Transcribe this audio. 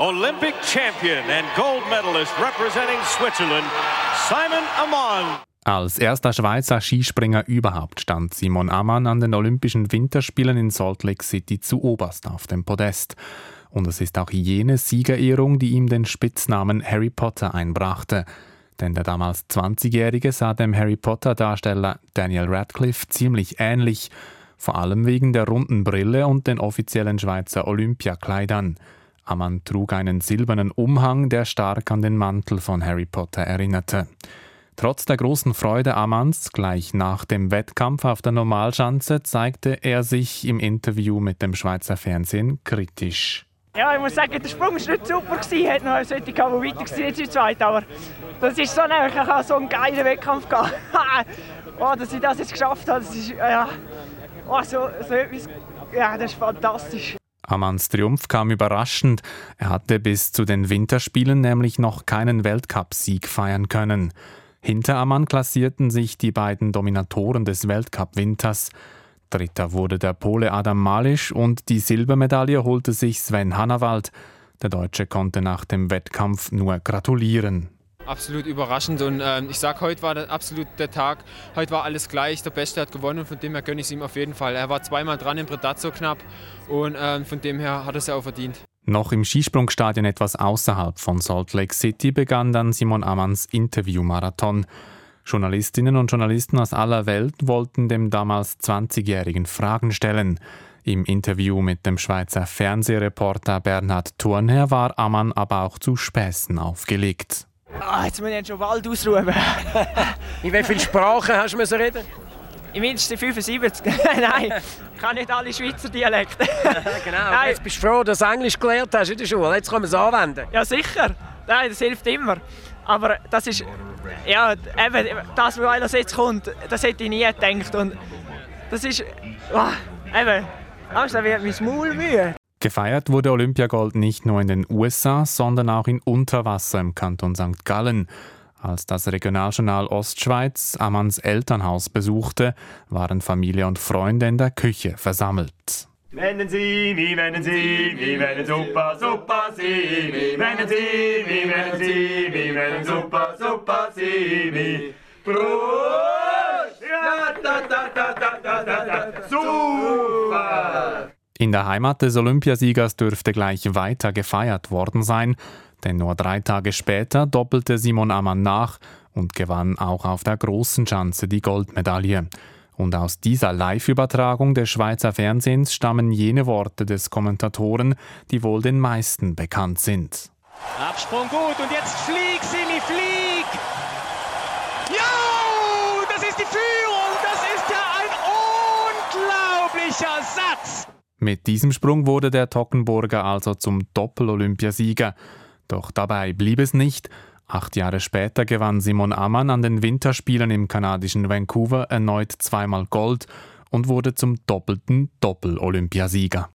Olympic champion and gold medalist representing Switzerland, Simon Amon. Als erster Schweizer Skispringer überhaupt stand Simon Ammann an den Olympischen Winterspielen in Salt Lake City zu oberst auf dem Podest. Und es ist auch jene Siegerehrung, die ihm den Spitznamen Harry Potter einbrachte. Denn der damals 20-Jährige sah dem Harry Potter-Darsteller Daniel Radcliffe ziemlich ähnlich, vor allem wegen der runden Brille und den offiziellen Schweizer Olympiakleidern. Ammann trug einen silbernen Umhang, der stark an den Mantel von Harry Potter erinnerte. Trotz der großen Freude Amanns gleich nach dem Wettkampf auf der Normalschanze zeigte er sich im Interview mit dem Schweizer Fernsehen kritisch. Ja, ich muss sagen, der Sprung war nicht super. Es hat noch solche gehabt, die weiter waren als zweit. Aber das ist so nämlich, ich habe so einen geilen Wettkampf oh, dass ich das jetzt geschafft habe, das ist, ja, oh, so, so etwas, ja, das ist fantastisch. Amanns Triumph kam überraschend. Er hatte bis zu den Winterspielen nämlich noch keinen Weltcupsieg feiern können. Hinter Ammann klassierten sich die beiden Dominatoren des Weltcup-Winters. Dritter wurde der Pole Adam Malisch und die Silbermedaille holte sich Sven Hannawald. Der Deutsche konnte nach dem Wettkampf nur gratulieren. Absolut überraschend und äh, ich sage, heute war der, absolut der Tag. Heute war alles gleich. Der Beste hat gewonnen und von dem her gönne ich es ihm auf jeden Fall. Er war zweimal dran im Bredazzo knapp und äh, von dem her hat er es auch verdient. Noch im Skisprungstadion etwas außerhalb von Salt Lake City begann dann Simon Ammanns Interviewmarathon. Journalistinnen und Journalisten aus aller Welt wollten dem damals 20-Jährigen Fragen stellen. Im Interview mit dem Schweizer Fernsehreporter Bernhard Thurnherr war Ammann aber auch zu Späßen aufgelegt. Ah, jetzt muss ich schon bald ausruhen. In wie vielen Sprachen hast du reden? Im mindestens 75. Nein, ich kann nicht alle Schweizer Dialekte. genau, Nein. jetzt bist du froh, dass du Englisch gelernt hast in der Schule. Jetzt kann man es anwenden. Ja, sicher. Nein, das hilft immer. Aber das ist, ja, eben, das, was jetzt kommt, das hätte ich nie gedacht. Und das ist, oh, eben, da wird mein Maul müde. Gefeiert wurde Olympiagold nicht nur in den USA, sondern auch in Unterwasser im Kanton St. Gallen. Als das Regionaljournal Ostschweiz Amanns Elternhaus besuchte, waren Familie und Freunde in der Küche versammelt. Wenn Sie mich, wenn Sie mich, wenn super, super Sie mich, wenn Sie mich, wenn Sie mich, wenn super, super Sie mich. In der Heimat des Olympiasiegers dürfte gleich weiter gefeiert worden sein, denn nur drei Tage später doppelte Simon Ammann nach und gewann auch auf der großen Schanze die Goldmedaille. Und aus dieser Live-Übertragung des Schweizer Fernsehens stammen jene Worte des Kommentatoren, die wohl den meisten bekannt sind. Absprung gut und jetzt flieg, Simi, flieg! Ja, das ist die Führung, das ist ja ein unglaublicher Satz! Mit diesem Sprung wurde der Tockenburger also zum Doppel-Olympiasieger. Doch dabei blieb es nicht. Acht Jahre später gewann Simon Ammann an den Winterspielen im kanadischen Vancouver erneut zweimal Gold und wurde zum doppelten Doppel-Olympiasieger.